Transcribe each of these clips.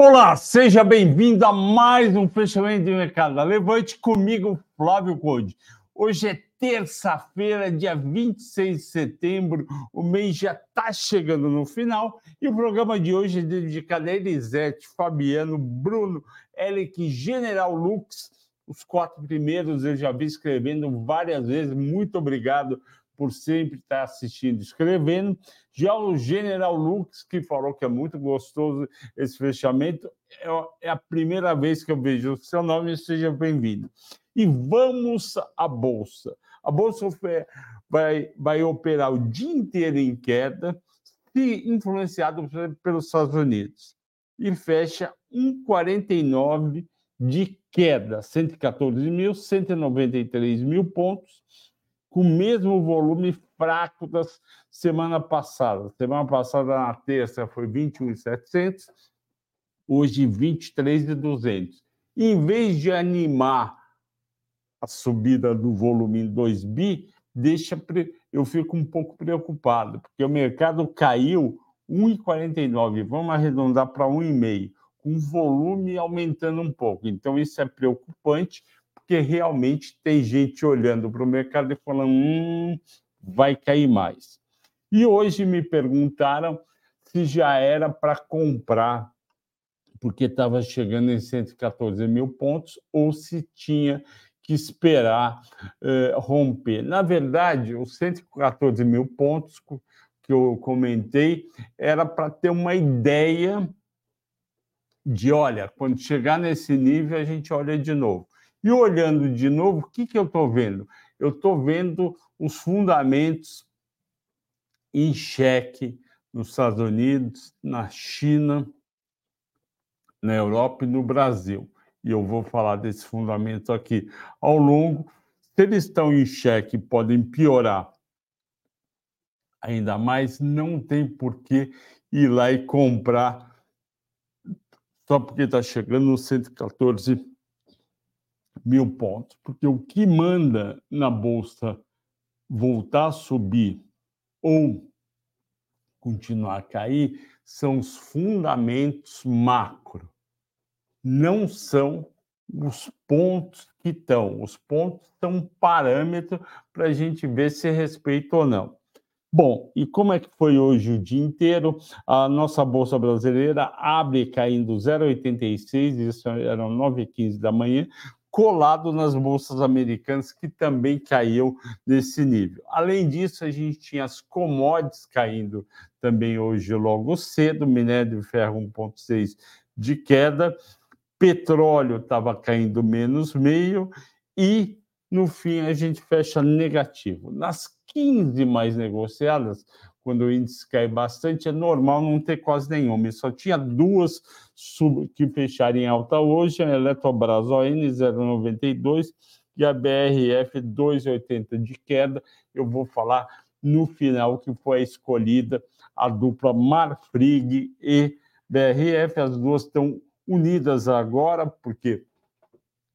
Olá, seja bem-vindo a mais um fechamento de mercado Levante comigo, Flávio Conde. Hoje é terça-feira, dia 26 de setembro, o mês já está chegando no final e o programa de hoje é dedicado a Elisete, Fabiano, Bruno, Eric, General Lux. Os quatro primeiros eu já vi escrevendo várias vezes. Muito obrigado por sempre estar assistindo, escrevendo. Já o General Lux, que falou que é muito gostoso esse fechamento, é, é a primeira vez que eu vejo o seu nome, seja bem-vindo. E vamos à Bolsa. A Bolsa vai, vai operar o dia inteiro em queda, influenciado pelos Estados Unidos. E fecha 1,49 de queda, 114 mil, 193 mil pontos com o mesmo volume fraco da semana passada. Semana passada, na terça, foi 21,700, hoje 23,200. Em vez de animar a subida do volume em 2 bi, deixa eu fico um pouco preocupado, porque o mercado caiu 1,49, vamos arredondar para 1,5, com o volume aumentando um pouco. Então, isso é preocupante, porque realmente tem gente olhando para o mercado e falando: hum, vai cair mais. E hoje me perguntaram se já era para comprar, porque estava chegando em 114 mil pontos, ou se tinha que esperar eh, romper. Na verdade, os 114 mil pontos que eu comentei era para ter uma ideia de, olha, quando chegar nesse nível, a gente olha de novo. E olhando de novo, o que, que eu estou vendo? Eu estou vendo os fundamentos em xeque nos Estados Unidos, na China, na Europa e no Brasil. E eu vou falar desse fundamento aqui ao longo. Se eles estão em xeque podem piorar ainda mais, não tem por que ir lá e comprar só porque está chegando no 114 mil pontos, porque o que manda na bolsa voltar a subir ou continuar a cair são os fundamentos macro, não são os pontos que estão. Os pontos são um parâmetro para a gente ver se respeita ou não. Bom, e como é que foi hoje o dia inteiro? A nossa Bolsa Brasileira abre caindo 0,86, isso eram 9h15 da manhã, colado nas bolsas americanas, que também caiu nesse nível. Além disso, a gente tinha as commodities caindo também hoje logo cedo, minério de ferro 1,6 de queda, petróleo estava caindo menos meio e, no fim, a gente fecha negativo. Nas 15 mais negociadas, quando o índice cai bastante, é normal não ter quase nenhuma. Só tinha duas sub, que fecharam em alta hoje, a Eletrobras ON 0,92 e a BRF 2,80 de queda. Eu vou falar no final que foi escolhida a dupla Marfrig e BRF. As duas estão unidas agora, porque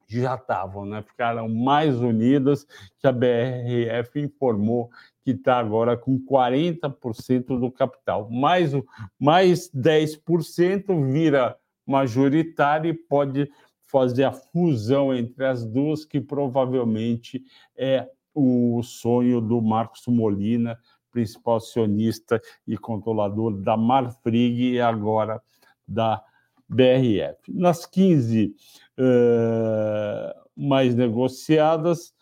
já estavam, né? ficaram mais unidas, que a BRF informou que está agora com 40% do capital. Mais, mais 10% vira majoritário e pode fazer a fusão entre as duas, que provavelmente é o sonho do Marcos Molina, principal acionista e controlador da Marfrig e agora da BRF. Nas 15 uh, mais negociadas,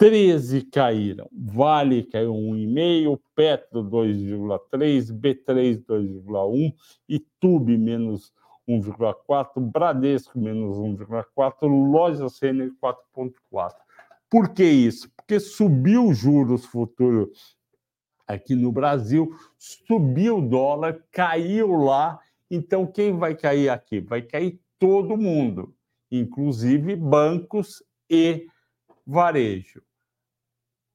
13 caíram. Vale caiu 1,5, Petro 2,3, B3 2,1 e Tube menos 1,4, Bradesco menos 1,4, Loja Renner 4,4. Por que isso? Porque subiu os juros futuros aqui no Brasil, subiu o dólar, caiu lá. Então, quem vai cair aqui? Vai cair todo mundo, inclusive bancos e varejo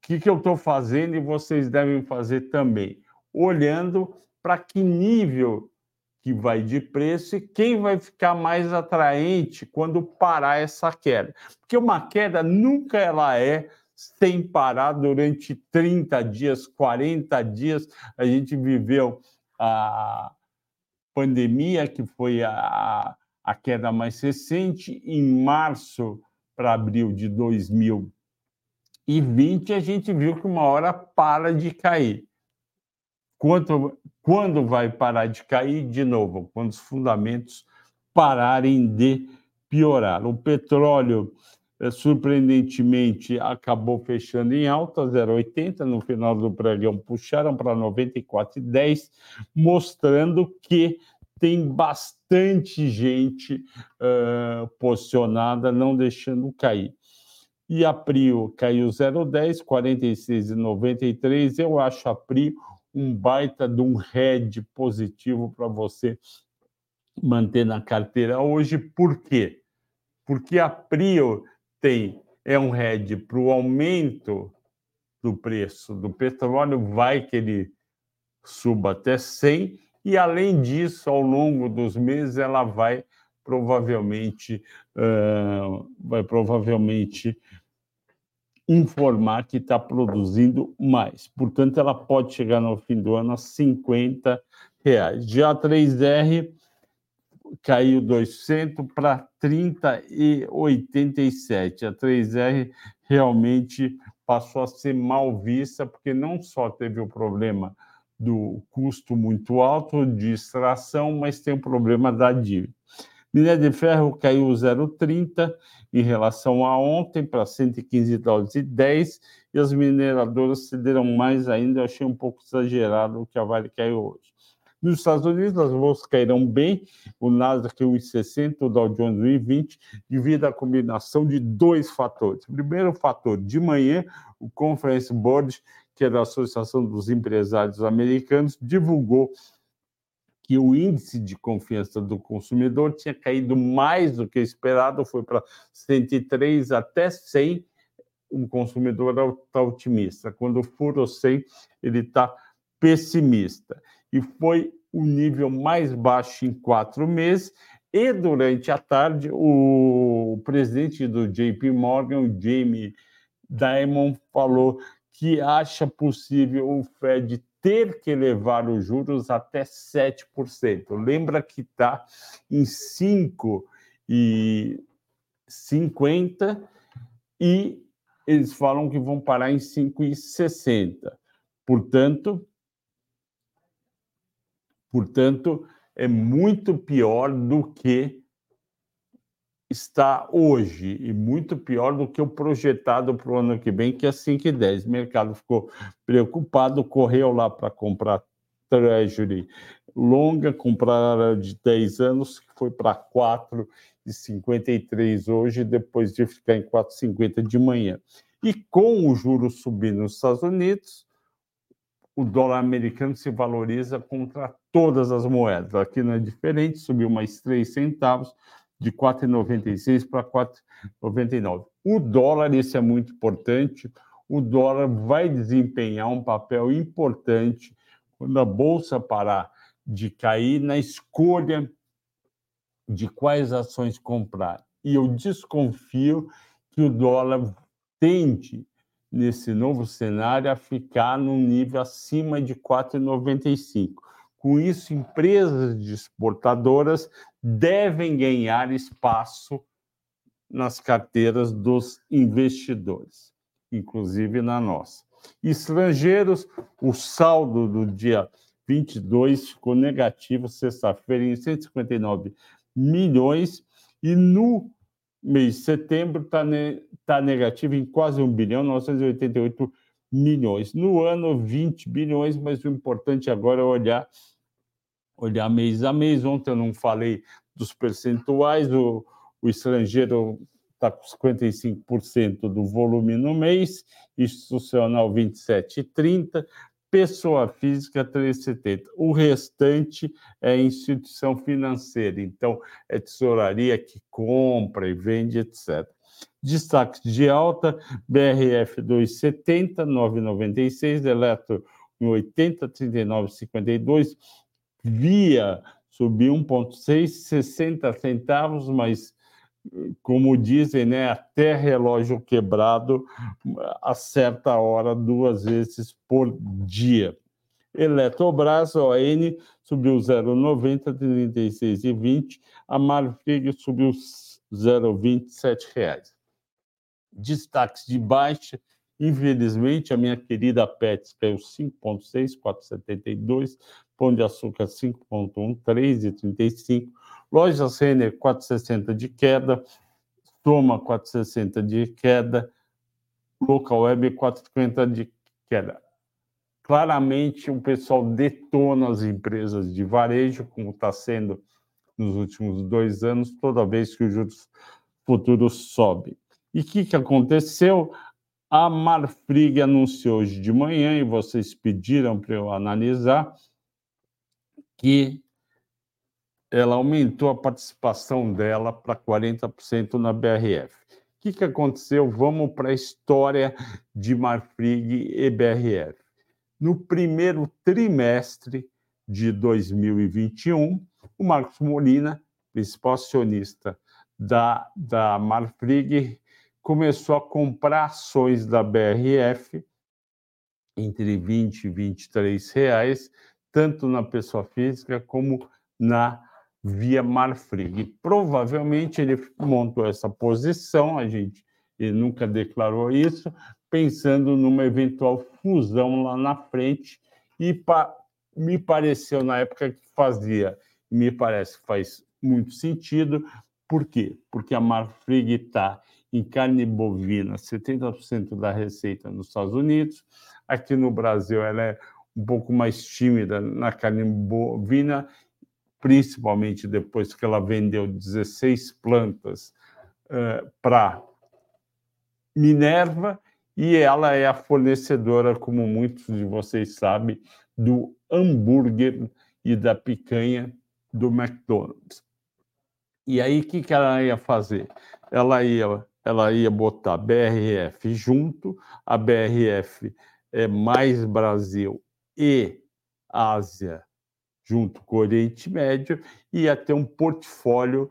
que, que eu estou fazendo e vocês devem fazer também? Olhando para que nível que vai de preço e quem vai ficar mais atraente quando parar essa queda. Porque uma queda nunca ela é sem parar durante 30 dias, 40 dias. A gente viveu a pandemia, que foi a, a queda mais recente, em março para abril de 2020, a gente viu que uma hora para de cair. Quanto, quando vai parar de cair? De novo, quando os fundamentos pararem de piorar. O petróleo, eh, surpreendentemente, acabou fechando em alta, 0,80. No final do pregão, puxaram para 94,10, mostrando que tem bastante gente uh, posicionada, não deixando cair. E a Prio caiu 0,10, 46,93. Eu acho a Prio um baita de um head positivo para você manter na carteira hoje. Por quê? Porque a Prio tem é um head para o aumento do preço do petróleo, vai que ele suba até 100 e além disso, ao longo dos meses, ela vai provavelmente uh, vai provavelmente informar que está produzindo mais. Portanto, ela pode chegar no fim do ano a 50 reais. Já a 3R caiu 200 para 30,87. A 3R realmente passou a ser mal vista, porque não só teve o problema do custo muito alto de extração, mas tem o problema da dívida. Minério de ferro caiu 0,30 em relação a ontem para 115 dólares e 10 e as mineradoras cederam mais ainda. Eu achei um pouco exagerado o que a Vale caiu hoje. Nos Estados Unidos, as bolsas caíram bem, o Nasdaq 1,60, o Dow Jones 1,20, devido à combinação de dois fatores. Primeiro fator, de manhã, o Conference Board que é da Associação dos Empresários Americanos, divulgou que o índice de confiança do consumidor tinha caído mais do que esperado, foi para 103 até 100. O consumidor está otimista. Quando for o 100, ele está pessimista. E foi o nível mais baixo em quatro meses. E durante a tarde, o presidente do JP Morgan, Jamie Dimon, falou que acha possível o Fed ter que elevar os juros até 7%. Lembra que está em 5,50 e eles falam que vão parar em 5,60. Portanto, portanto, é muito pior do que está hoje e muito pior do que o projetado para o ano que vem, que é 5,10. O mercado ficou preocupado, correu lá para comprar Treasury longa, comprar de 10 anos, que foi para 4,53 hoje, depois de ficar em 4,50 de manhã. E com o juro subindo nos Estados Unidos, o dólar americano se valoriza contra todas as moedas. Aqui não é diferente, subiu mais 3 centavos, de 4,96 para 4,99. O dólar, isso é muito importante, o dólar vai desempenhar um papel importante quando a bolsa parar de cair na escolha de quais ações comprar. E eu desconfio que o dólar tende, nesse novo cenário, a ficar num nível acima de 4,95. Com isso, empresas exportadoras devem ganhar espaço nas carteiras dos investidores, inclusive na nossa. Estrangeiros, o saldo do dia 22 ficou negativo, sexta-feira, em 159 milhões, e no mês de setembro está ne tá negativo em quase 1 bilhão, 988 milhões. No ano, 20 bilhões, mas o importante agora é olhar olhar mês a mês. Ontem eu não falei dos percentuais, o, o estrangeiro está com 55% do volume no mês, institucional 27,30%, pessoa física 3,70%. O restante é instituição financeira, então é tesouraria que compra e vende, etc. Destaques de alta, BRF 2,70, 9,96, Eletro em 80, 39,52, via subir 1,6, 60 centavos, mas, como dizem, né, até relógio quebrado, a certa hora, duas vezes por dia. Eletrobras, ON, subiu 0,90, 36,20. A Marfrig subiu 0,27 reais. Destaques de baixa, infelizmente, a minha querida Pets caiu 5,6, 4,72. Pão de açúcar 5,1, 3,35. Lojas Renner 4,60 de queda. Toma 4,60 de queda. Local Web 4,50 de queda. Claramente, o pessoal detona as empresas de varejo, como está sendo nos últimos dois anos, toda vez que os juros futuros sobem. E o que, que aconteceu? A Marfrig anunciou hoje de manhã, e vocês pediram para eu analisar, que ela aumentou a participação dela para 40% na BRF. O que, que aconteceu? Vamos para a história de Marfrig e BRF. No primeiro trimestre de 2021, o Marcos Molina, principal acionista da, da Marfrig, começou a comprar ações da BRF entre 20 e 23 reais, tanto na pessoa física como na via Marfrig. Provavelmente ele montou essa posição, a gente nunca declarou isso, pensando numa eventual fusão lá na frente e pa, me pareceu na época que fazia, me parece que faz muito sentido. Por quê? Porque a Marfrig está em carne bovina, 70% da receita nos Estados Unidos. Aqui no Brasil ela é um pouco mais tímida na carne bovina, principalmente depois que ela vendeu 16 plantas uh, para Minerva, e ela é a fornecedora, como muitos de vocês sabem, do hambúrguer e da picanha do McDonald's. E aí, o que, que ela ia fazer? Ela ia, ela ia botar BRF junto, a BRF é mais Brasil e Ásia junto com o Oriente Médio, e ter um portfólio,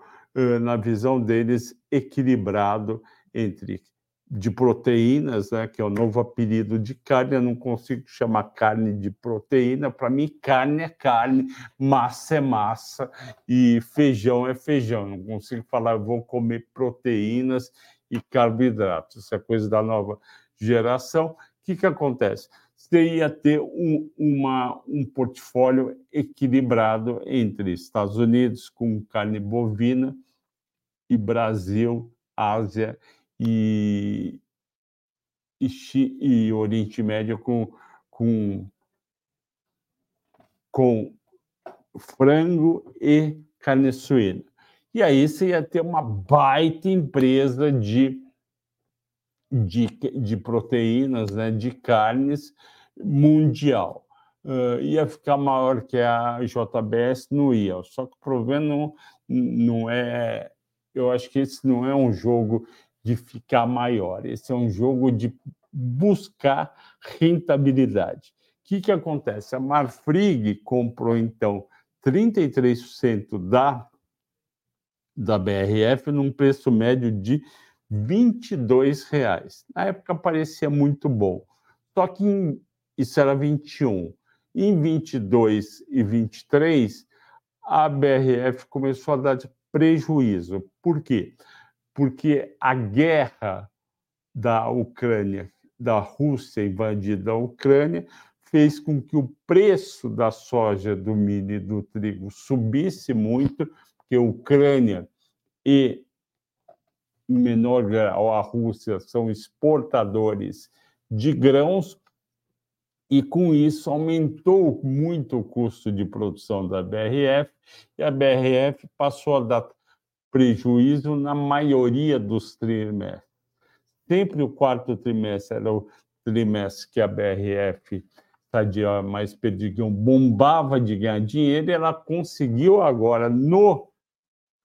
na visão deles, equilibrado entre de proteínas, né, que é o novo apelido de carne, eu não consigo chamar carne de proteína, para mim carne é carne, massa é massa e feijão é feijão, não consigo falar vou comer proteínas e carboidratos, isso é coisa da nova geração. O que, que acontece? Você ia ter um, uma, um portfólio equilibrado entre Estados Unidos com carne bovina e Brasil, Ásia e, e, e Oriente Médio com, com, com frango e carne suína. E aí você ia ter uma baita empresa de, de, de proteínas, né, de carnes mundial. Uh, ia ficar maior que a JBS, não ia. Só que o problema não, não é. Eu acho que esse não é um jogo de ficar maior. Esse é um jogo de buscar rentabilidade. O que, que acontece? A Marfrig comprou, então, 33% da, da BRF num preço médio de R$ reais. Na época parecia muito bom. Só que em, isso era 21. Em 22 e 23, a BRF começou a dar prejuízo. Por quê? porque a guerra da Ucrânia, da Rússia invadida a Ucrânia, fez com que o preço da soja, do milho e do trigo subisse muito, porque a Ucrânia e, em menor grau, a Rússia são exportadores de grãos, e com isso aumentou muito o custo de produção da BRF, e a BRF passou a dar prejuízo na maioria dos trimestres. Sempre o quarto trimestre era o trimestre que a BRF, mais Perdigão, bombava de ganhar dinheiro, e ela conseguiu agora, no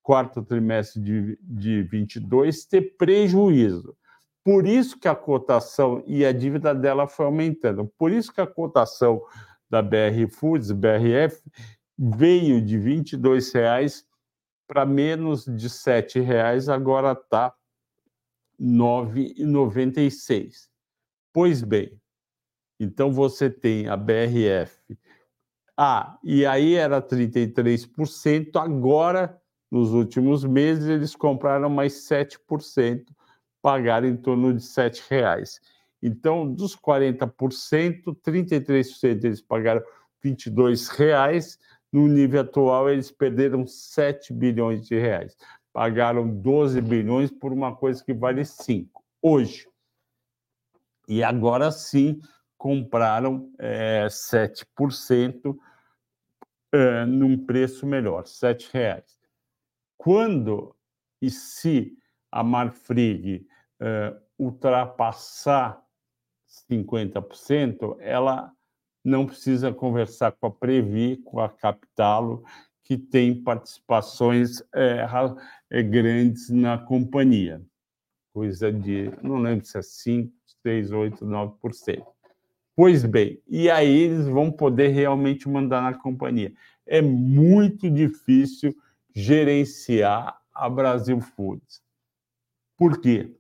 quarto trimestre de, de 22, ter prejuízo. Por isso que a cotação e a dívida dela foi aumentando. Por isso que a cotação da BR Foods, BRF, veio de R$ 22,00 para menos de R$ reais agora está R$ 9,96. Pois bem, então você tem a BRF Ah, e aí era 33%, agora, nos últimos meses, eles compraram mais 7%, pagaram em torno de R$ reais. Então, dos 40%, 33% eles pagaram R$ reais. No nível atual, eles perderam 7 bilhões de reais. Pagaram 12 bilhões por uma coisa que vale 5 hoje. E agora sim compraram é, 7% é, num preço melhor, R$ reais. Quando e se a Marfrig é, ultrapassar 50%, ela não precisa conversar com a Previ, com a Capitalo, que tem participações é, é, grandes na companhia. Coisa de, não lembro se é 5, 6, 8, 9%. Pois bem, e aí eles vão poder realmente mandar na companhia. É muito difícil gerenciar a Brasil Foods. Por quê?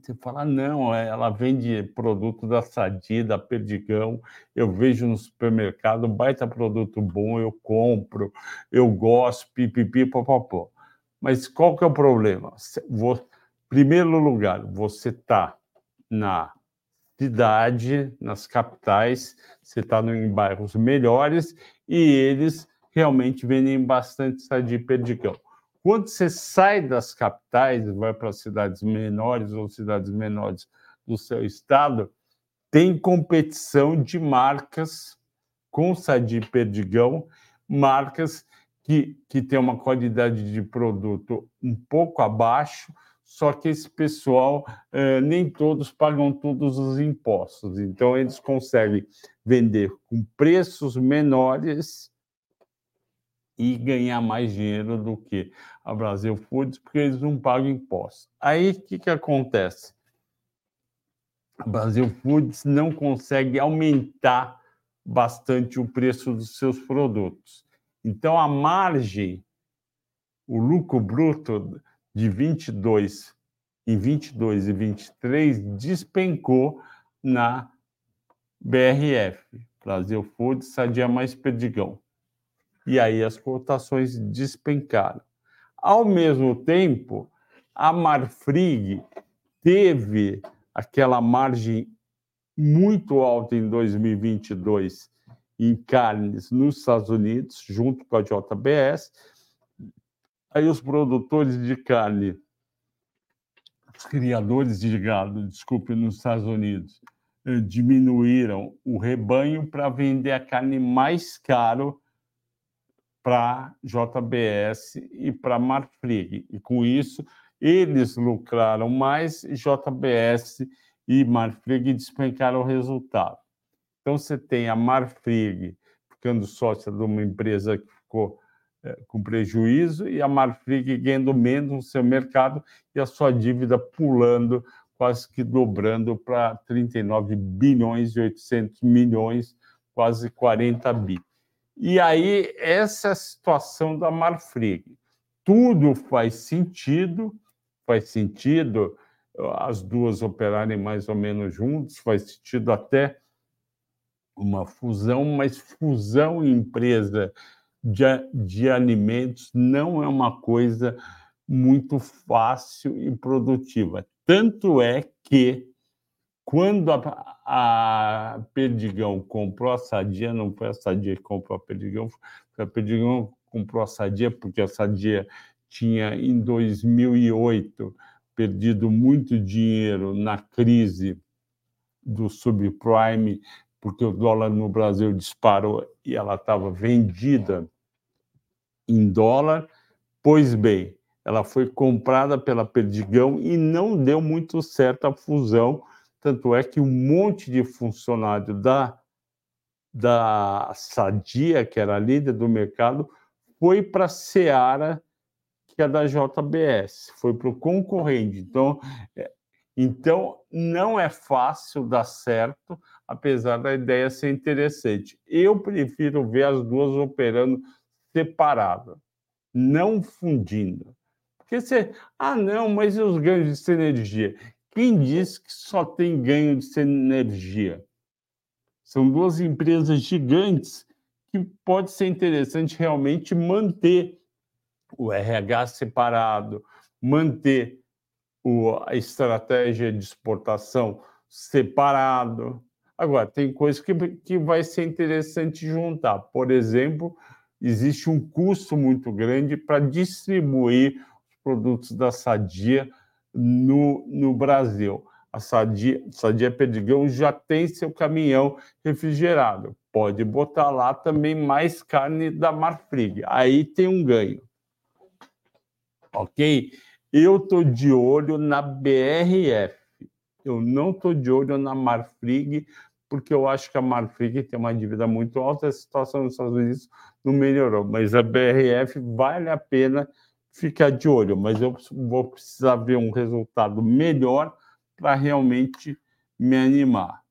Você fala, não, é, ela vende produto da Sadia, da Perdigão, eu vejo no supermercado, baita produto bom, eu compro, eu gosto, pipipi, popopó. Mas qual que é o problema? Vou, primeiro lugar, você está na cidade, nas capitais, você está em bairros melhores e eles realmente vendem bastante Sadia e Perdigão. Quando você sai das capitais, vai para cidades menores ou cidades menores do seu estado, tem competição de marcas com Sadi Perdigão, marcas que, que têm uma qualidade de produto um pouco abaixo, só que esse pessoal, eh, nem todos pagam todos os impostos. Então, eles conseguem vender com preços menores e ganhar mais dinheiro do que a Brasil Foods, porque eles não pagam impostos. Aí o que, que acontece? A Brasil Foods não consegue aumentar bastante o preço dos seus produtos. Então a margem, o lucro bruto de 22 em 22 e 23 despencou na BRF, Brasil Foods, Sadia Mais Perdigão e aí as cotações despencaram. Ao mesmo tempo, a Marfrig teve aquela margem muito alta em 2022 em carnes nos Estados Unidos, junto com a JBS. Aí os produtores de carne, os criadores de gado, desculpe, nos Estados Unidos, eh, diminuíram o rebanho para vender a carne mais caro para JBS e para Marfrig. E com isso, eles lucraram mais, JBS e Marfrig despencaram o resultado. Então, você tem a Marfrig ficando sócia de uma empresa que ficou é, com prejuízo e a Marfrig ganhando menos no seu mercado e a sua dívida pulando, quase que dobrando para 39 bilhões e 800 milhões, quase 40 bi. E aí, essa é a situação da Marfrig. Tudo faz sentido, faz sentido as duas operarem mais ou menos juntos, faz sentido até uma fusão, mas fusão em empresa de, de alimentos não é uma coisa muito fácil e produtiva. Tanto é que quando a, a Perdigão comprou a Sadia, não foi a Sadia que comprou a Perdigão, foi a Perdigão que comprou a Sadia, porque a Sadia tinha, em 2008, perdido muito dinheiro na crise do subprime, porque o dólar no Brasil disparou e ela estava vendida em dólar. Pois bem, ela foi comprada pela Perdigão e não deu muito certo a fusão, tanto é que um monte de funcionário da, da Sadia, que era a líder do mercado, foi para a Seara, que é da JBS, foi para o concorrente. Então, é, então, não é fácil dar certo, apesar da ideia ser interessante. Eu prefiro ver as duas operando separadas, não fundindo. Porque você, ah, não, mas e os ganhos de sinergia? Quem diz que só tem ganho de energia? São duas empresas gigantes que pode ser interessante realmente manter o RH separado, manter o, a estratégia de exportação separado. Agora, tem coisas que, que vai ser interessante juntar. Por exemplo, existe um custo muito grande para distribuir os produtos da Sadia no, no Brasil. A Sadia, Sadia Perdigão já tem seu caminhão refrigerado. Pode botar lá também mais carne da Marfrig. Aí tem um ganho. Ok? Eu estou de olho na BRF. Eu não estou de olho na Marfrig, porque eu acho que a Marfrig tem uma dívida muito alta, a situação nos Estados Unidos não melhorou. Mas a BRF vale a pena ficar de olho, mas eu vou precisar ver um resultado melhor para realmente me animar.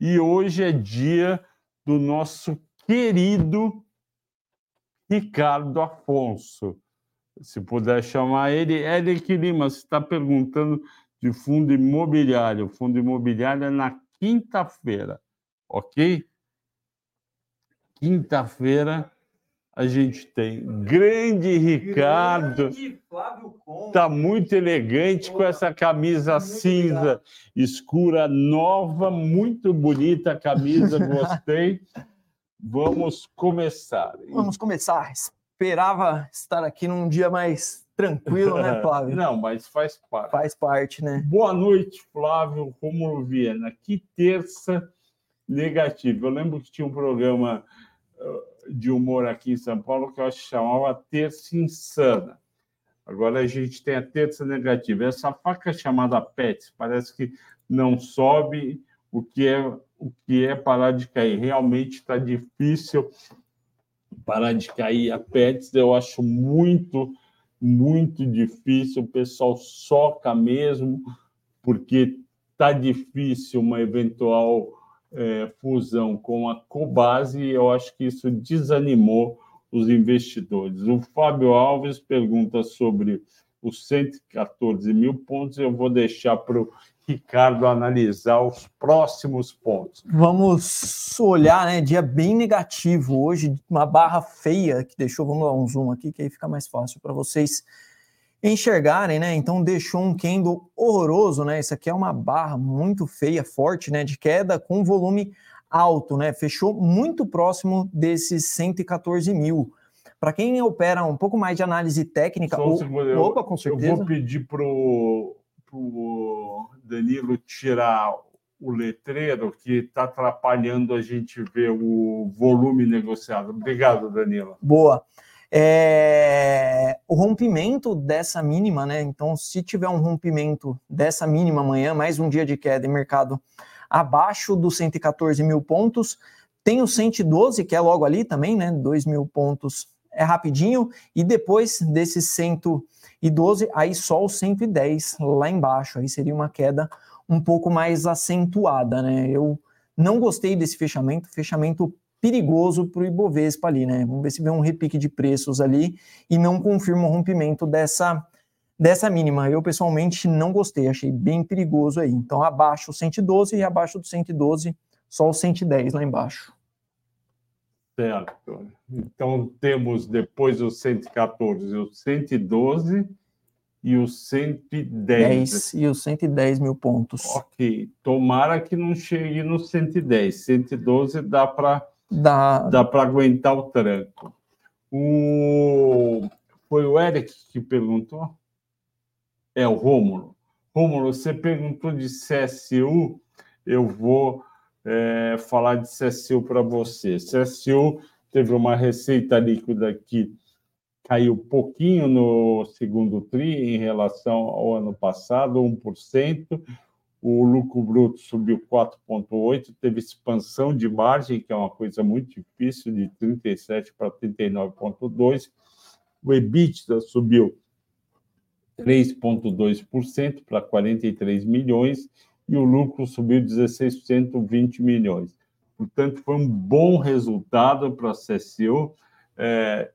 E hoje é dia do nosso querido Ricardo Afonso. Se puder chamar ele, Eric Lima, você está perguntando de fundo imobiliário. Fundo imobiliário é na quinta-feira, ok? Quinta-feira a gente tem grande Ricardo. Está muito elegante com essa camisa cinza escura, nova, muito bonita a camisa, gostei. Vamos começar. Vamos começar. Esperava estar aqui num dia mais tranquilo, né, Flávio? Não, mas faz parte. Faz parte, né? Boa noite, Flávio Romulo Viana. Que terça negativa. Eu lembro que tinha um programa de humor aqui em São Paulo que eu chamava Terça Insana. Agora a gente tem a terça negativa. Essa faca chamada PETS parece que não sobe o que é o que é parar de cair. Realmente está difícil parar de cair. A PETS eu acho muito, muito difícil. O pessoal soca mesmo, porque está difícil uma eventual é, fusão com a Cobase, eu acho que isso desanimou os investidores. O Fábio Alves pergunta sobre os 114 mil pontos, eu vou deixar para o Ricardo analisar os próximos pontos. Vamos olhar, né? Dia bem negativo hoje, uma barra feia que deixou. Vamos dar um zoom aqui, que aí fica mais fácil para vocês enxergarem, né? Então deixou um candle horroroso, né? Isso aqui é uma barra muito feia, forte, né? De queda com volume alto, né? Fechou muito próximo desses 114 mil. Para quem opera um pouco mais de análise técnica, Só eu, opa, com certeza. Eu vou pedir para o Danilo tirar o letreiro que está atrapalhando a gente ver o volume negociado. Obrigado, Danilo. Boa. É, o rompimento dessa mínima, né? Então, se tiver um rompimento dessa mínima amanhã, mais um dia de queda em mercado abaixo dos 114 mil pontos, tem o 112, que é logo ali também, né? 2 mil pontos é rapidinho, e depois desses 112, aí só o 110 lá embaixo, aí seria uma queda um pouco mais acentuada, né? Eu não gostei desse fechamento, fechamento perigoso para o Ibovespa ali, né? Vamos ver se vê um repique de preços ali e não confirma o rompimento dessa, dessa mínima. Eu, pessoalmente, não gostei, achei bem perigoso aí. Então, abaixo o 112 e abaixo do 112, só o 110 lá embaixo. Certo. Então, temos depois o 114 o 112 e o 110. 10 e os 110 mil pontos. Ok. Tomara que não chegue no 110. 112 dá para Dá, Dá para aguentar o tranco. O... Foi o Eric que perguntou? É o Rômulo. Rômulo, você perguntou de CSU, eu vou é, falar de CSU para você. CSU teve uma receita líquida que caiu pouquinho no segundo TRI em relação ao ano passado, 1% o lucro bruto subiu 4,8%, teve expansão de margem, que é uma coisa muito difícil, de 37% para 39,2%. O EBITDA subiu 3,2% para 43 milhões e o lucro subiu 16%, 20 milhões. Portanto, foi um bom resultado para a CSU. É,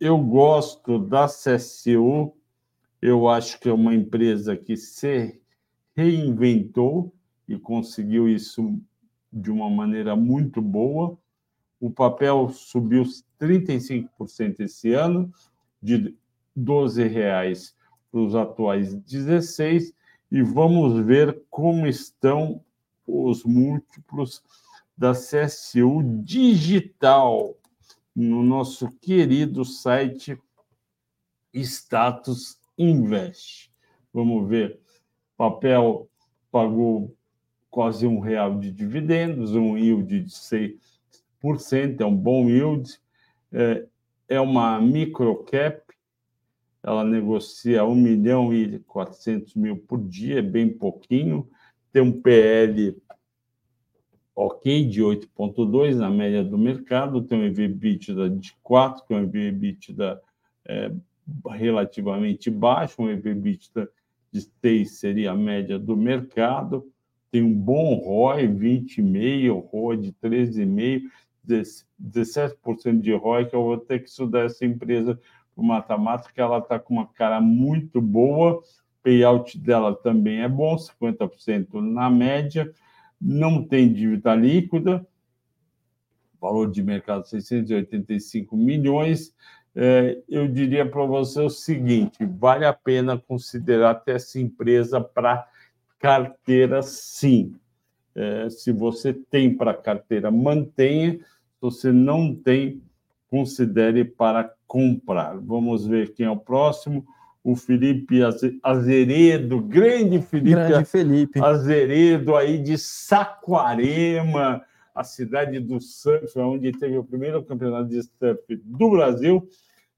eu gosto da CSU, eu acho que é uma empresa que se reinventou e conseguiu isso de uma maneira muito boa. O papel subiu 35% esse ano, de R$ 12,00 para os atuais 16, e vamos ver como estão os múltiplos da CSU digital no nosso querido site Status Invest. Vamos ver. Papel pagou quase um real de dividendos, um yield de 6%, é um bom yield. É, é uma microcap, ela negocia 1 milhão e 400 mil por dia, é bem pouquinho. Tem um PL ok de 8,2 na média do mercado, tem um EV/EBITDA de 4, que é um EV/EBITDA é, relativamente baixo, um EV/EBITDA de 6 seria a média do mercado, tem um bom ROI, 20,5%, ROI de 13,5%, 17% de ROI, que eu vou ter que estudar essa empresa para matemática, ela está com uma cara muito boa, payout dela também é bom, 50% na média, não tem dívida líquida, valor de mercado 685 milhões. É, eu diria para você o seguinte: vale a pena considerar até essa empresa para carteira, sim. É, se você tem para carteira, mantenha. Se você não tem, considere para comprar. Vamos ver quem é o próximo. O Felipe Azeredo, grande Felipe, grande Felipe Azeredo, aí de Saquarema, a cidade do surf, onde teve o primeiro campeonato de surf do Brasil.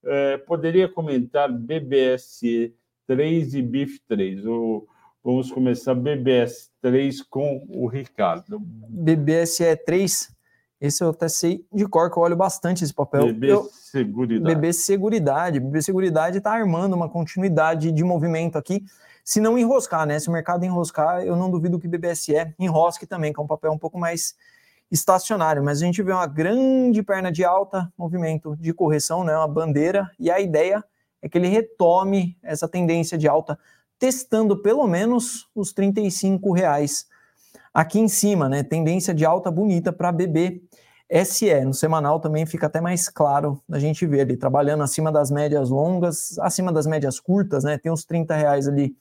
É, poderia comentar BBSE 3 e BIF 3. O, vamos começar BBS 3 com o Ricardo. BBSE 3 esse eu até sei de cor, que eu olho bastante esse papel. BB eu, Seguridade. BB Seguridade. BB Seguridade está armando uma continuidade de movimento aqui. Se não enroscar, né? Se o mercado enroscar, eu não duvido que BBSE enrosque também, que é um papel um pouco mais estacionário. Mas a gente vê uma grande perna de alta, movimento de correção, né? Uma bandeira, e a ideia é que ele retome essa tendência de alta, testando pelo menos os 35 reais aqui em cima, né? Tendência de alta bonita para BB SE. No semanal também fica até mais claro a gente ver ali, trabalhando acima das médias longas, acima das médias curtas, né? Tem os 30 reais ali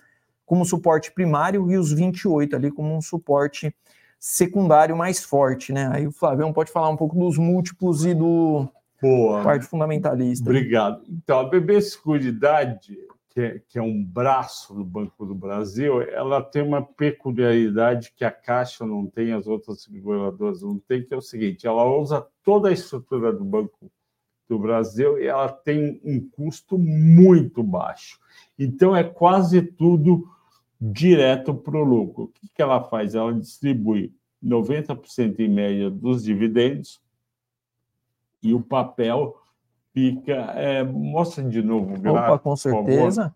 como suporte primário e os 28 ali como um suporte secundário mais forte, né? Aí o Flavião pode falar um pouco dos múltiplos e do Boa. parte fundamentalista. Obrigado. Então, a BB Seguridade que é, que é um braço do Banco do Brasil, ela tem uma peculiaridade que a Caixa não tem, as outras seguradoras não têm, que é o seguinte: ela usa toda a estrutura do Banco do Brasil e ela tem um custo muito baixo. Então, é quase tudo direto para o lucro. O que, que ela faz? Ela distribui 90% em média dos dividendos e o papel fica. É, mostra de novo o gráfico. Opa, com certeza.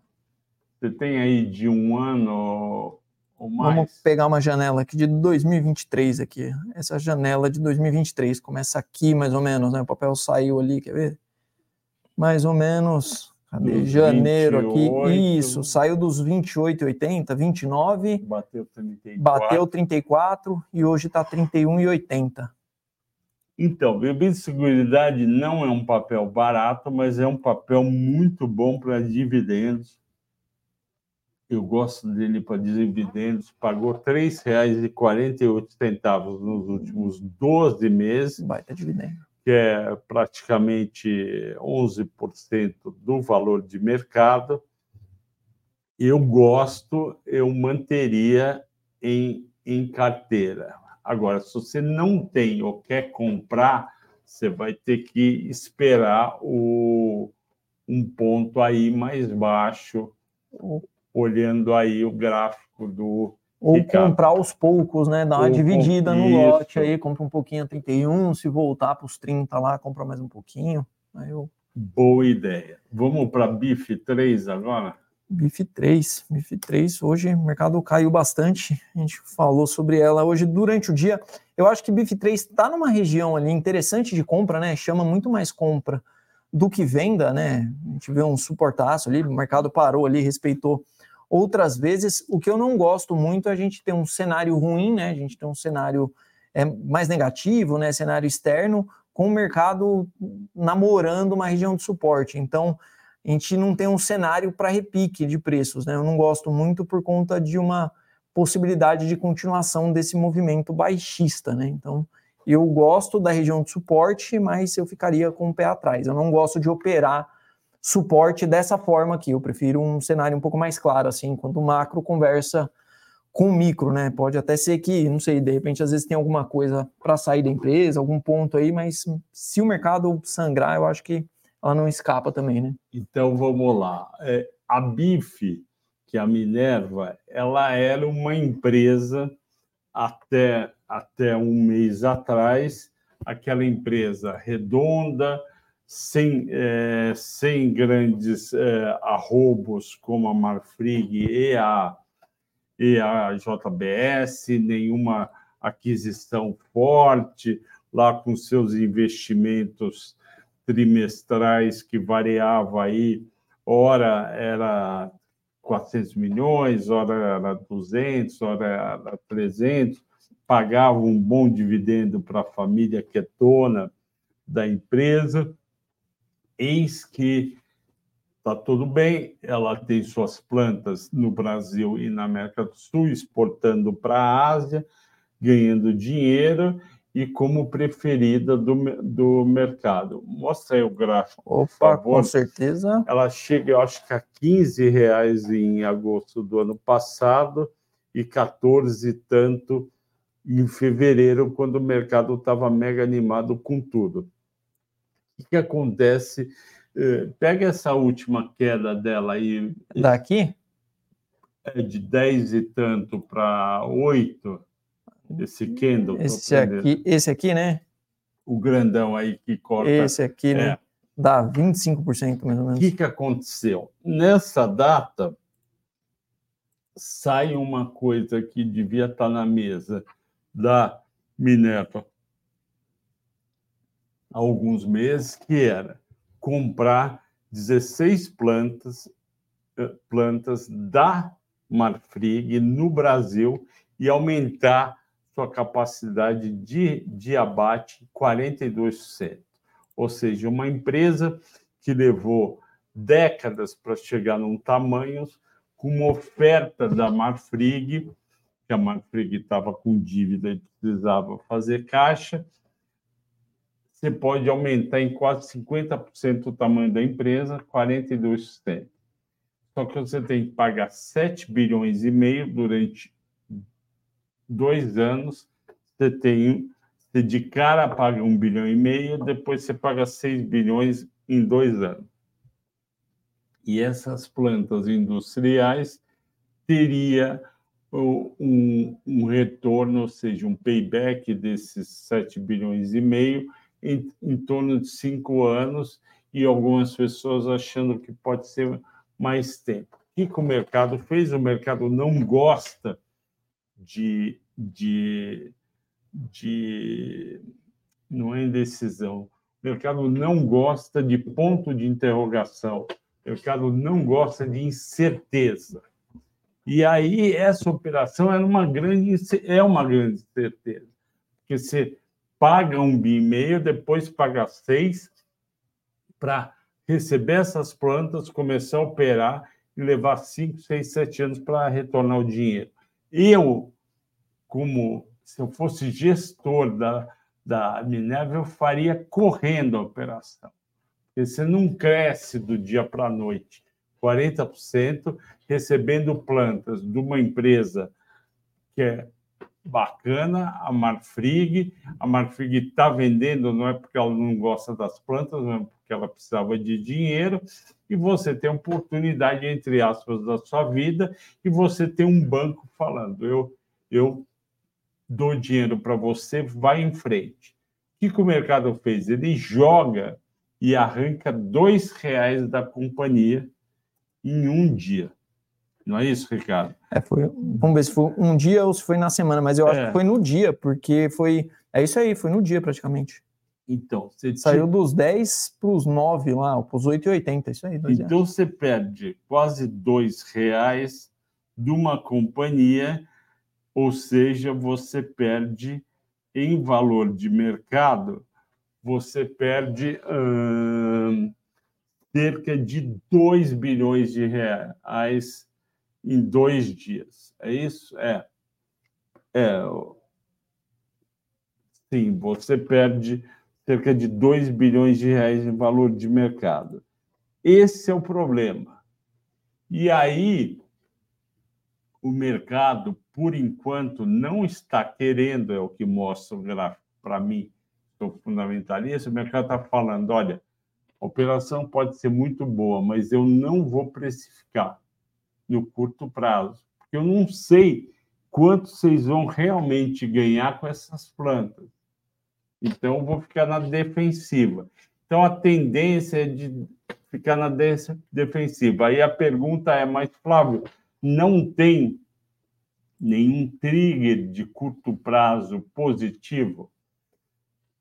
Você tem aí de um ano ou mais. Vamos pegar uma janela aqui de 2023 aqui. Essa janela de 2023 começa aqui mais ou menos, né? O papel saiu ali, quer ver? Mais ou menos. Cadê? Janeiro 28, aqui. Isso, saiu dos 28,80, 29. Bateu 34. Bateu 34 e hoje está 31,80. Então, bebida de seguridade não é um papel barato, mas é um papel muito bom para dividendos. Eu gosto dele para dividendos. Pagou R$ 3,48 nos últimos 12 meses. Baita dividendo. Que é praticamente 11% do valor de mercado. Eu gosto, eu manteria em, em carteira Agora, se você não tem ou quer comprar, você vai ter que esperar o, um ponto aí mais baixo, olhando aí o gráfico do. Ou Ricardo. comprar aos poucos, né? Dar uma ou dividida com... no lote aí, compra um pouquinho a 31, se voltar para os 30 lá, compra mais um pouquinho. Aí eu... Boa ideia. Vamos para BIF 3 agora? BIF 3, BIF 3, hoje o mercado caiu bastante, a gente falou sobre ela hoje durante o dia. Eu acho que BIF 3 está numa região ali interessante de compra, né? Chama muito mais compra do que venda, né? A gente vê um suportaço ali, o mercado parou ali, respeitou outras vezes. O que eu não gosto muito é a gente ter um cenário ruim, né? A gente tem um cenário é, mais negativo, né? Cenário externo, com o mercado namorando uma região de suporte. Então, a gente não tem um cenário para repique de preços. Né? Eu não gosto muito por conta de uma possibilidade de continuação desse movimento baixista. Né? Então, eu gosto da região de suporte, mas eu ficaria com o pé atrás. Eu não gosto de operar suporte dessa forma aqui. Eu prefiro um cenário um pouco mais claro, assim, quando o macro conversa com o micro, né? Pode até ser que, não sei, de repente às vezes tem alguma coisa para sair da empresa, algum ponto aí, mas se o mercado sangrar, eu acho que ela não escapa também, né? Então vamos lá. É, a BIF, que é a Minerva, ela era uma empresa até, até um mês atrás, aquela empresa redonda, sem, é, sem grandes é, arrobos como a Marfrig e a, e a JBS, nenhuma aquisição forte, lá com seus investimentos trimestrais que variava aí, ora era 400 milhões, ora era 200, ora era 300, pagava um bom dividendo para a família que é dona da empresa. Eis que está tudo bem, ela tem suas plantas no Brasil e na América do Sul, exportando para a Ásia, ganhando dinheiro e como preferida do, do mercado. Mostra aí o gráfico. Opa, com certeza. Ela chega, eu acho que a 15 reais em agosto do ano passado e 14 tanto em fevereiro, quando o mercado estava mega animado com tudo. O que acontece? Eh, pega essa última queda dela aí. Daqui? É de 10 e tanto para 8 esse Kendall. Esse aqui, esse aqui, né? O grandão aí que corta. Esse aqui, né? é. né? Dá 25% mais ou menos. O que, que aconteceu? Nessa data, sai uma coisa que devia estar na mesa da Minerva há alguns meses, que era comprar 16 plantas, eh, plantas da Marfrig no Brasil e aumentar sua capacidade de, de abate 42%. Ou seja, uma empresa que levou décadas para chegar num tamanho, com uma oferta da Marfrig, que a Marfrig estava com dívida e precisava fazer caixa, você pode aumentar em quase 50% o tamanho da empresa, 42%. Só que você tem que pagar 7 bilhões e meio durante dois anos, você tem você de cara paga um bilhão e meio, depois você paga seis bilhões em dois anos. E essas plantas industriais teria um, um retorno, ou seja, um payback desses 7 bilhões e meio em, em torno de cinco anos e algumas pessoas achando que pode ser mais tempo. O que, o mercado fez? O mercado não gosta de, de, de não é indecisão. O mercado não gosta de ponto de interrogação. O mercado não gosta de incerteza. E aí essa operação era uma grande é uma grande certeza, porque você paga um bi e meio, depois paga seis para receber essas plantas, começar a operar e levar cinco, seis, sete anos para retornar o dinheiro. Eu, como se eu fosse gestor da, da Minerva, eu faria correndo a operação. Porque você não cresce do dia para a noite 40%, recebendo plantas de uma empresa que é bacana, a Marfrig. A Marfrig está vendendo, não é porque ela não gosta das plantas, não é porque ela precisava de dinheiro, e você tem oportunidade, entre aspas, da sua vida, e você tem um banco falando: eu, eu dou dinheiro para você, vai em frente. O que, que o mercado fez? Ele joga e arranca dois reais da companhia em um dia. Não é isso, Ricardo? É, foi, vamos ver se foi um dia ou se foi na semana, mas eu acho é. que foi no dia, porque foi. É isso aí, foi no dia praticamente. Então, você saiu dos 10 para os 9 lá, para os 8,80, isso aí. Então você perde quase dois reais de uma companhia, ou seja, você perde em valor de mercado você perde hum, cerca de 2 bilhões de reais em dois dias. É isso? É. É. Sim, você perde cerca de 2 bilhões de reais em valor de mercado. Esse é o problema. E aí, o mercado, por enquanto, não está querendo, é o que mostra o gráfico para mim, sou fundamentalista, o mercado está falando, olha, a operação pode ser muito boa, mas eu não vou precificar no curto prazo, porque eu não sei quanto vocês vão realmente ganhar com essas plantas. Então, eu vou ficar na defensiva. Então, a tendência é de ficar na defensiva. Aí a pergunta é, mas Flávio, não tem nenhum trigger de curto prazo positivo?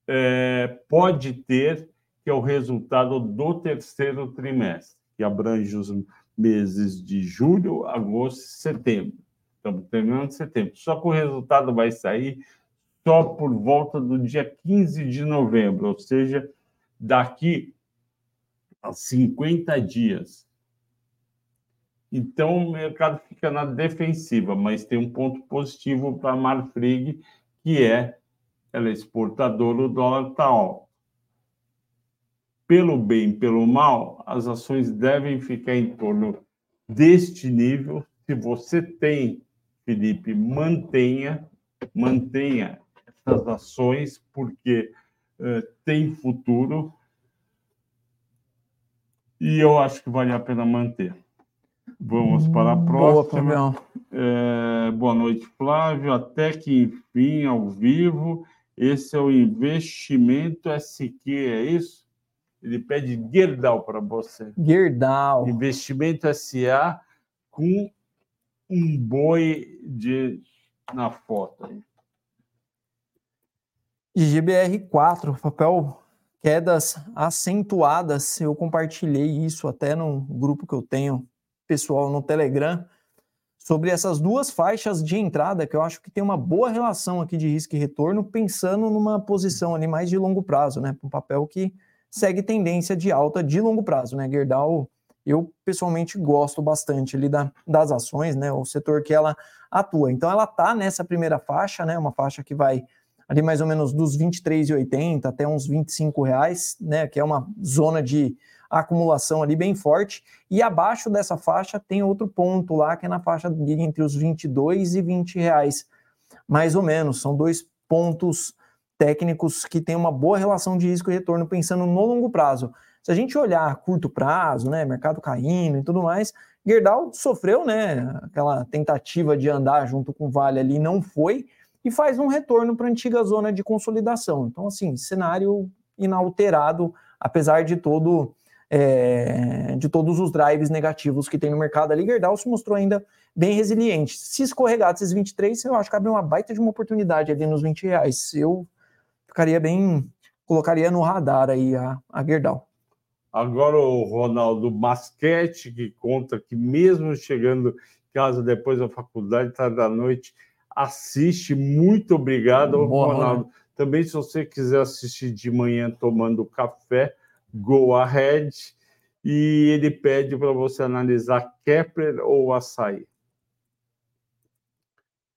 É, pode ter, que é o resultado do terceiro trimestre, que abrange os meses de julho, agosto e setembro. Estamos terminando setembro. Só que o resultado vai sair só por volta do dia 15 de novembro, ou seja, daqui a 50 dias. Então, o mercado fica na defensiva, mas tem um ponto positivo para a Marfrig, que é ela é exportadora, o dólar está. Pelo bem, pelo mal, as ações devem ficar em torno deste nível. Se você tem, Felipe, mantenha, mantenha essas ações, porque uh, tem futuro e eu acho que vale a pena manter. Vamos para a próxima. Boa, é, boa noite, Flávio. Até que enfim, ao vivo. Esse é o investimento SQ, é isso? Ele pede Gerdau para você. Gerdau. Investimento SA com um boi de na foto. De GBR4, papel quedas acentuadas. Eu compartilhei isso até no grupo que eu tenho pessoal no Telegram sobre essas duas faixas de entrada que eu acho que tem uma boa relação aqui de risco e retorno, pensando numa posição ali mais de longo prazo, né? Um papel que segue tendência de alta de longo prazo, né? Gerdau, eu pessoalmente gosto bastante ali da, das ações, né? O setor que ela atua. Então ela tá nessa primeira faixa, né? Uma faixa que vai ali mais ou menos dos 23,80 até uns 25 reais, né? Que é uma zona de acumulação ali bem forte. E abaixo dessa faixa tem outro ponto lá, que é na faixa entre os 22 e 20 reais, mais ou menos. São dois pontos técnicos que têm uma boa relação de risco e retorno pensando no longo prazo. Se a gente olhar curto prazo, né, mercado caindo e tudo mais, Gerdau sofreu, né, aquela tentativa de andar junto com o Vale ali, não foi, e faz um retorno para a antiga zona de consolidação. Então, assim, cenário inalterado, apesar de todo é, de todos os drives negativos que tem no mercado. A Gerdau se mostrou ainda bem resiliente. Se escorregar desses 23, eu acho que abre uma baita de uma oportunidade ali nos 20 reais. Eu ficaria bem, colocaria no radar aí a, a Gerdau. Agora o Ronaldo Basquete, que conta que mesmo chegando em casa depois da faculdade, tarde da noite, assiste. Muito obrigado, Ronaldo. Também, se você quiser assistir de manhã tomando café, go ahead. E ele pede para você analisar Kepler ou açaí.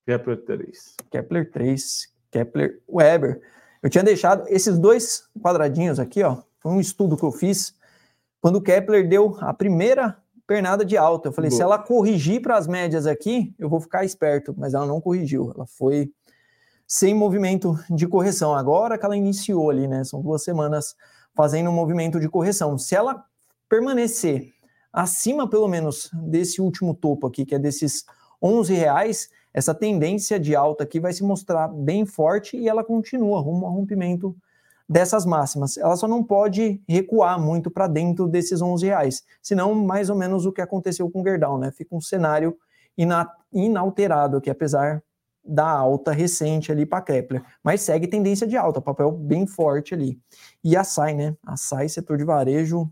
Kepler 3. Kepler 3, Kepler Weber. Eu tinha deixado esses dois quadradinhos aqui, ó. Foi um estudo que eu fiz quando o Kepler deu a primeira pernada de alta. Eu falei, Boa. se ela corrigir para as médias aqui, eu vou ficar esperto, mas ela não corrigiu. Ela foi sem movimento de correção. Agora que ela iniciou ali, né? São duas semanas fazendo um movimento de correção. Se ela permanecer acima, pelo menos, desse último topo aqui, que é desses 11 reais, essa tendência de alta aqui vai se mostrar bem forte e ela continua rumo ao rompimento dessas máximas. Ela só não pode recuar muito para dentro desses 11 reais, senão mais ou menos o que aconteceu com o Gerdau, né? Fica um cenário ina inalterado aqui, apesar da alta recente ali para Kepler, mas segue tendência de alta, papel bem forte ali. E a SAI, né? A SAI, setor de varejo.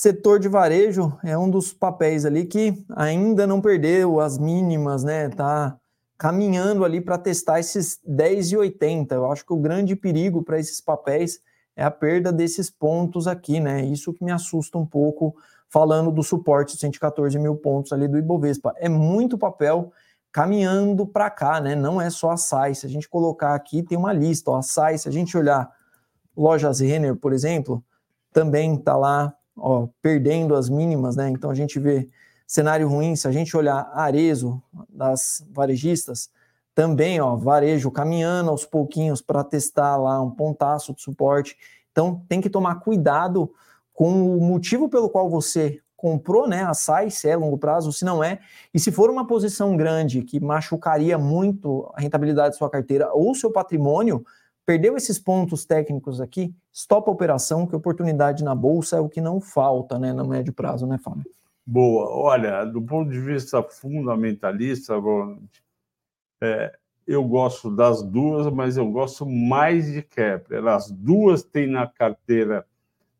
Setor de varejo é um dos papéis ali que ainda não perdeu as mínimas, né? Tá caminhando ali para testar esses 10,80. Eu acho que o grande perigo para esses papéis é a perda desses pontos aqui, né? Isso que me assusta um pouco, falando do suporte de 114 mil pontos ali do Ibovespa. É muito papel caminhando para cá, né? Não é só a SAI. Se a gente colocar aqui, tem uma lista. Ó, a SAI, se a gente olhar lojas Renner, por exemplo, também está lá, ó, perdendo as mínimas, né? Então a gente vê cenário ruim. Se a gente olhar Arezo das varejistas, também, ó, varejo caminhando aos pouquinhos para testar lá um pontaço de suporte. Então tem que tomar cuidado com o motivo pelo qual você comprou, né, a SAI, se é longo prazo, se não é, e se for uma posição grande que machucaria muito a rentabilidade da sua carteira ou seu patrimônio, perdeu esses pontos técnicos aqui, stop a operação, que oportunidade na bolsa é o que não falta, né, no médio prazo, né, Fábio? Boa. Olha, do ponto de vista fundamentalista, é, eu gosto das duas, mas eu gosto mais de Kepler. As duas têm na carteira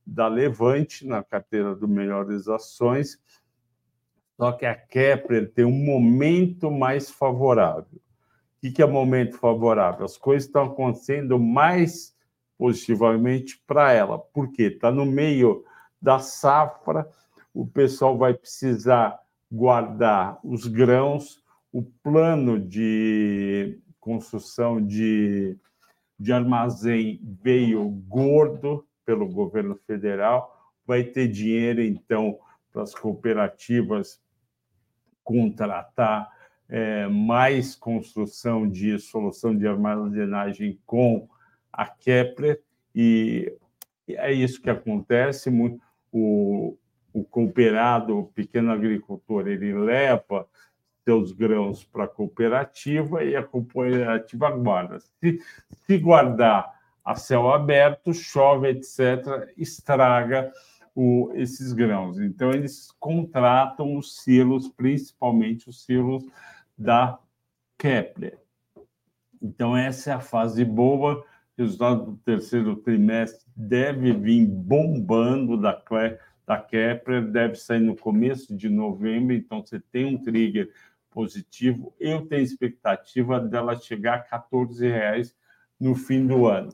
da Levante, na carteira do Melhores Ações, só que a Kepler tem um momento mais favorável. O que é momento favorável? As coisas estão acontecendo mais positivamente para ela. Por quê? Está no meio da safra, o pessoal vai precisar guardar os grãos, o plano de construção de, de armazém veio gordo, pelo governo federal, vai ter dinheiro, então, para as cooperativas contratar é, mais construção de solução de armazenagem com a Kepler, e é isso que acontece. O, o cooperado, o pequeno agricultor, ele leva seus grãos para a cooperativa e a cooperativa guarda. Se, se guardar a céu aberto, chove, etc., estraga o, esses grãos. Então, eles contratam os silos, principalmente os silos da Kepler. Então, essa é a fase boa. Resultado do terceiro trimestre deve vir bombando da, da Kepler, deve sair no começo de novembro. Então, você tem um trigger positivo. Eu tenho expectativa dela chegar a 14 reais no fim do ano.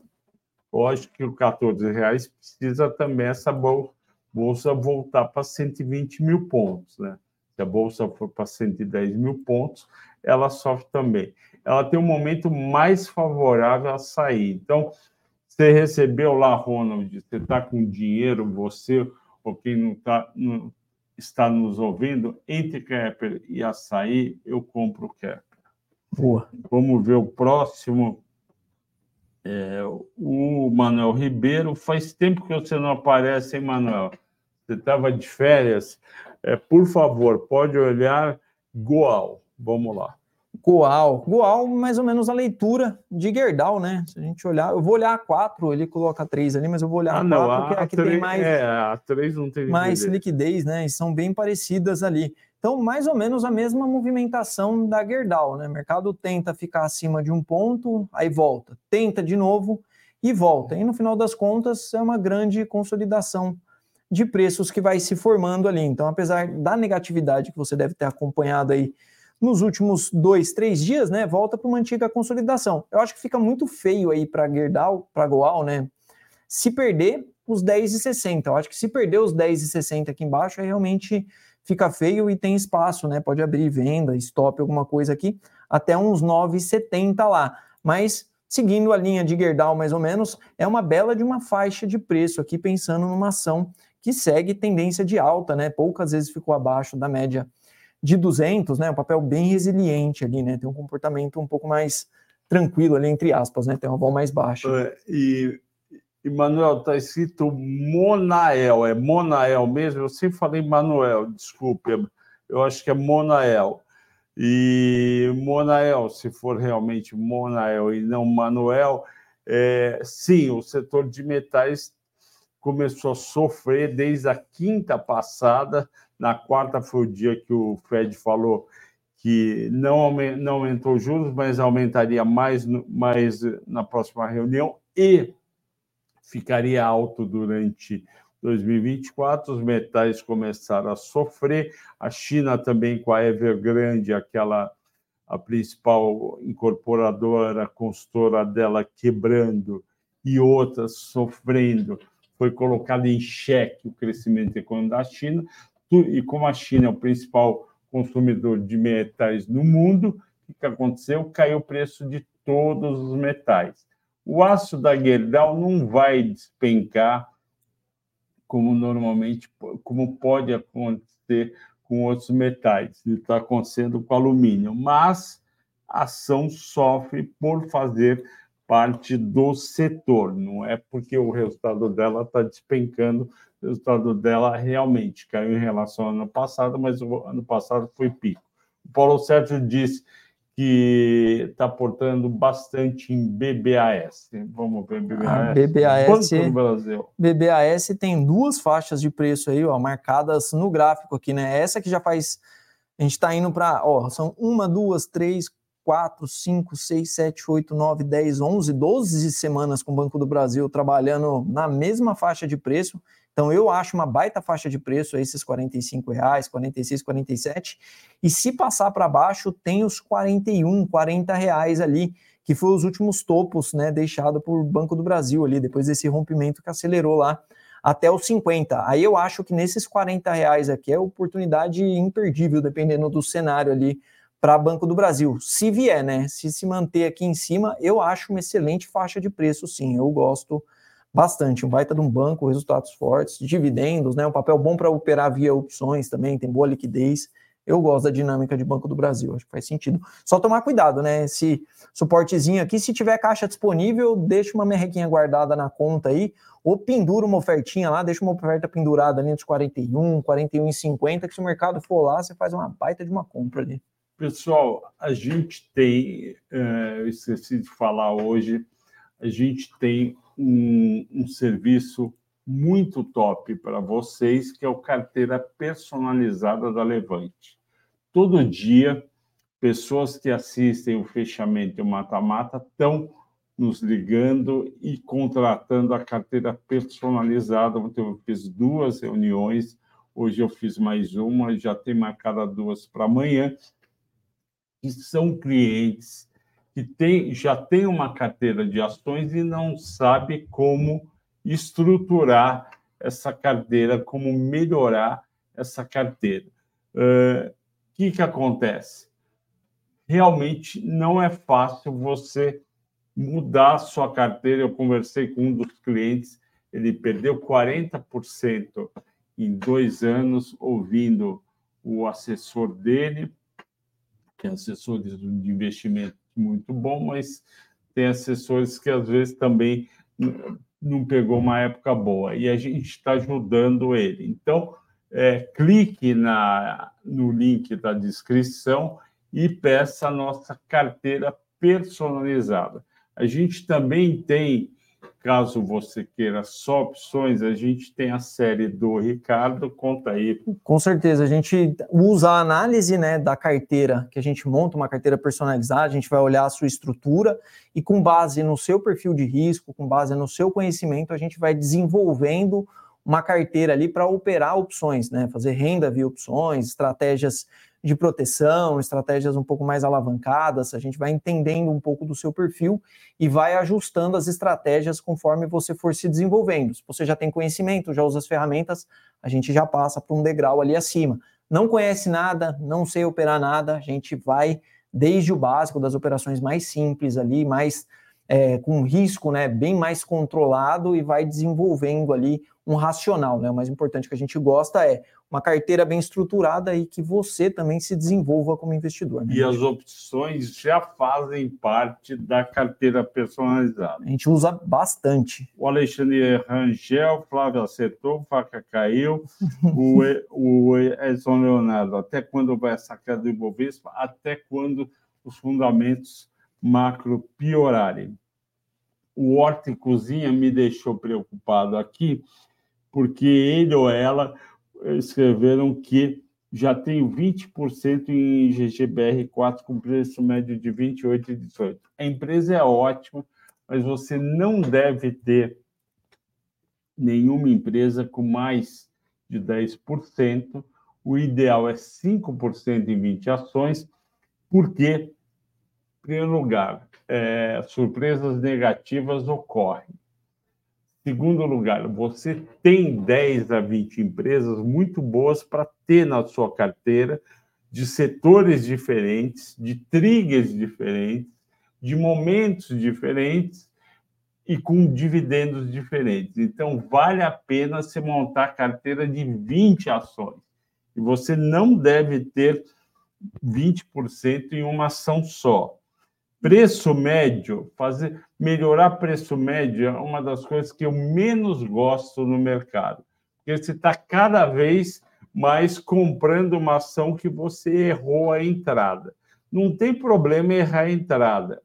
Lógico que o 14 reais precisa também essa bolsa voltar para 120 mil pontos, né? Se a bolsa for para 110 mil pontos, ela sofre também. Ela tem um momento mais favorável a sair. Então, você recebeu lá, Ronald, você está com dinheiro, você ou quem não, tá, não está nos ouvindo, entre Kepler e açaí, eu compro Kepler. Boa. Vamos ver o próximo é, o Manuel Ribeiro, faz tempo que você não aparece, hein, Manuel? Você estava de férias. É, por favor, pode olhar Goal. Vamos lá. Goal. Goal, mais ou menos a leitura de Gerdau, né? Se a gente olhar, eu vou olhar a 4, ele coloca 3 ali, mas eu vou olhar ah, a 4, não, porque aqui 3, tem mais. É, a 3 não tem mais liquidez, né? E são bem parecidas ali. Então, mais ou menos a mesma movimentação da Gerdau, né? O mercado tenta ficar acima de um ponto, aí volta, tenta de novo e volta. E no final das contas, é uma grande consolidação de preços que vai se formando ali. Então, apesar da negatividade que você deve ter acompanhado aí nos últimos dois, três dias, né? Volta para uma antiga consolidação. Eu acho que fica muito feio aí para Gerdau, para Goal, né? Se perder os 10,60. Eu acho que se perder os 10,60 aqui embaixo, é realmente fica feio e tem espaço, né? Pode abrir venda, stop, alguma coisa aqui, até uns 9,70 lá. Mas seguindo a linha de Gerdau mais ou menos, é uma bela de uma faixa de preço aqui, pensando numa ação que segue tendência de alta, né? Poucas vezes ficou abaixo da média de 200, né? Um papel bem resiliente ali, né? Tem um comportamento um pouco mais tranquilo ali, entre aspas, né? Tem uma vol mais baixa. É, e Manuel, está escrito Monael, é Monael mesmo? Eu sempre falei Manuel, desculpe, eu acho que é Monael. E Monael, se for realmente Monael e não Manuel, é, sim, o setor de metais começou a sofrer desde a quinta passada. Na quarta foi o dia que o Fed falou que não, não aumentou juros, mas aumentaria mais, mais na próxima reunião. E ficaria alto durante 2024. Os metais começaram a sofrer. A China também com a Evergrande, aquela a principal incorporadora, consultora dela quebrando e outras sofrendo, foi colocado em xeque o crescimento econômico da China, e como a China é o principal consumidor de metais no mundo, o que aconteceu? Caiu o preço de todos os metais. O aço da Gerdau não vai despencar como normalmente, como pode acontecer com outros metais, e está acontecendo com alumínio, mas a ação sofre por fazer parte do setor, não é porque o resultado dela está despencando, o resultado dela realmente caiu em relação ao ano passado, mas o ano passado foi pico. O Paulo Sérgio disse que está aportando bastante em BBAS. Vamos ver BBAS. Ah, BBAS, Banco do Brasil. BBAS tem duas faixas de preço aí, ó, marcadas no gráfico aqui, né? Essa que já faz. A gente está indo para. Ó, são uma, duas, três, quatro, cinco, seis, sete, oito, nove, dez, onze, doze semanas com o Banco do Brasil trabalhando na mesma faixa de preço. Então eu acho uma baita faixa de preço esses 45 reais, 46, 47. E se passar para baixo, tem os 41, 40 reais ali, que foi os últimos topos, né, deixado por Banco do Brasil ali, depois desse rompimento que acelerou lá até os 50. Aí eu acho que nesses 40 reais aqui é oportunidade imperdível, dependendo do cenário ali para Banco do Brasil. Se vier, né? Se se manter aqui em cima, eu acho uma excelente faixa de preço, sim. Eu gosto bastante. Um baita de um banco, resultados fortes, dividendos, né? Um papel bom para operar via opções também, tem boa liquidez. Eu gosto da dinâmica de Banco do Brasil, acho que faz sentido. Só tomar cuidado, né? Esse suportezinho aqui, se tiver caixa disponível, deixa uma merrequinha guardada na conta aí, ou pendura uma ofertinha lá, deixa uma oferta pendurada ali nos 41, 41,50, que se o mercado for lá, você faz uma baita de uma compra ali. Pessoal, a gente tem, é, eu esqueci de falar hoje, a gente tem um, um serviço muito top para vocês, que é o carteira personalizada da Levante. Todo dia, pessoas que assistem o fechamento e o mata-mata estão nos ligando e contratando a carteira personalizada. Eu fiz duas reuniões, hoje eu fiz mais uma, já tem marcada duas para amanhã, que são clientes que tem, já tem uma carteira de ações e não sabe como estruturar essa carteira, como melhorar essa carteira. O uh, que, que acontece? Realmente não é fácil você mudar a sua carteira. Eu conversei com um dos clientes, ele perdeu 40% em dois anos ouvindo o assessor dele, que é assessor de investimento muito bom, mas tem assessores que às vezes também não pegou uma época boa e a gente está ajudando ele. Então, é, clique na, no link da descrição e peça a nossa carteira personalizada. A gente também tem Caso você queira só opções, a gente tem a série do Ricardo, conta aí. Com certeza, a gente usa a análise né, da carteira, que a gente monta uma carteira personalizada, a gente vai olhar a sua estrutura e com base no seu perfil de risco, com base no seu conhecimento, a gente vai desenvolvendo uma carteira ali para operar opções, né? Fazer renda via opções, estratégias de proteção, estratégias um pouco mais alavancadas, a gente vai entendendo um pouco do seu perfil e vai ajustando as estratégias conforme você for se desenvolvendo. Se você já tem conhecimento, já usa as ferramentas, a gente já passa para um degrau ali acima. Não conhece nada, não sei operar nada, a gente vai desde o básico das operações mais simples ali, mais é, com risco né, bem mais controlado e vai desenvolvendo ali um racional. Né? O mais importante que a gente gosta é uma carteira bem estruturada e que você também se desenvolva como investidor. Né? E as opções já fazem parte da carteira personalizada. A gente usa bastante. O Alexandre Rangel, Flávio acertou, faca caiu, o, o Edson Leonardo, até quando vai essa queda do Ibovespa? Até quando os fundamentos macro piorarem. O Horta e Cozinha me deixou preocupado aqui, porque ele ou ela escreveram que já tem 20% em GGBR4 com preço médio de 28 e 18. A empresa é ótima, mas você não deve ter nenhuma empresa com mais de 10%. O ideal é 5% em 20 ações, porque primeiro lugar, é, surpresas negativas ocorrem. Segundo lugar, você tem 10 a 20 empresas muito boas para ter na sua carteira, de setores diferentes, de triggers diferentes, de momentos diferentes e com dividendos diferentes. Então, vale a pena você montar carteira de 20 ações. E você não deve ter 20% em uma ação só. Preço médio, fazer melhorar preço médio é uma das coisas que eu menos gosto no mercado. Porque você está cada vez mais comprando uma ação que você errou a entrada. Não tem problema errar a entrada.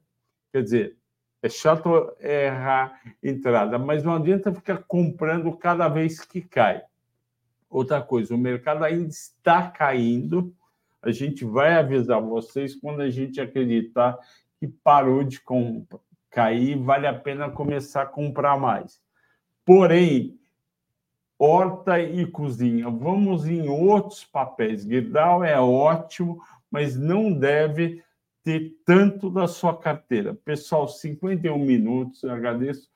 Quer dizer, é chato errar a entrada, mas não adianta ficar comprando cada vez que cai. Outra coisa, o mercado ainda está caindo. A gente vai avisar vocês quando a gente acreditar que parou de cair, vale a pena começar a comprar mais. Porém, horta e cozinha, vamos em outros papéis. Gerdau é ótimo, mas não deve ter tanto da sua carteira. Pessoal, 51 minutos, eu agradeço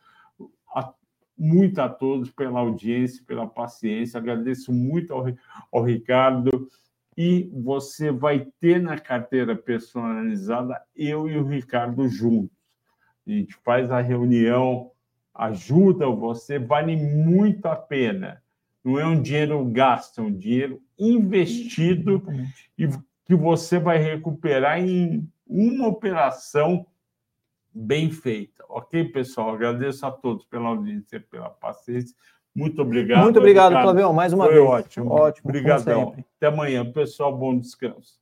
a, muito a todos pela audiência, pela paciência, agradeço muito ao, ao Ricardo e você vai ter na carteira personalizada eu e o Ricardo juntos. A gente faz a reunião, ajuda você, vale muito a pena. Não é um dinheiro gasto, é um dinheiro investido e que você vai recuperar em uma operação bem feita. Ok, pessoal? Agradeço a todos pela audiência, pela paciência. Muito obrigado. Muito obrigado, Flavião, mais uma Foi vez. ótimo. Ótimo. Obrigadão. Até amanhã, pessoal. Bom descanso.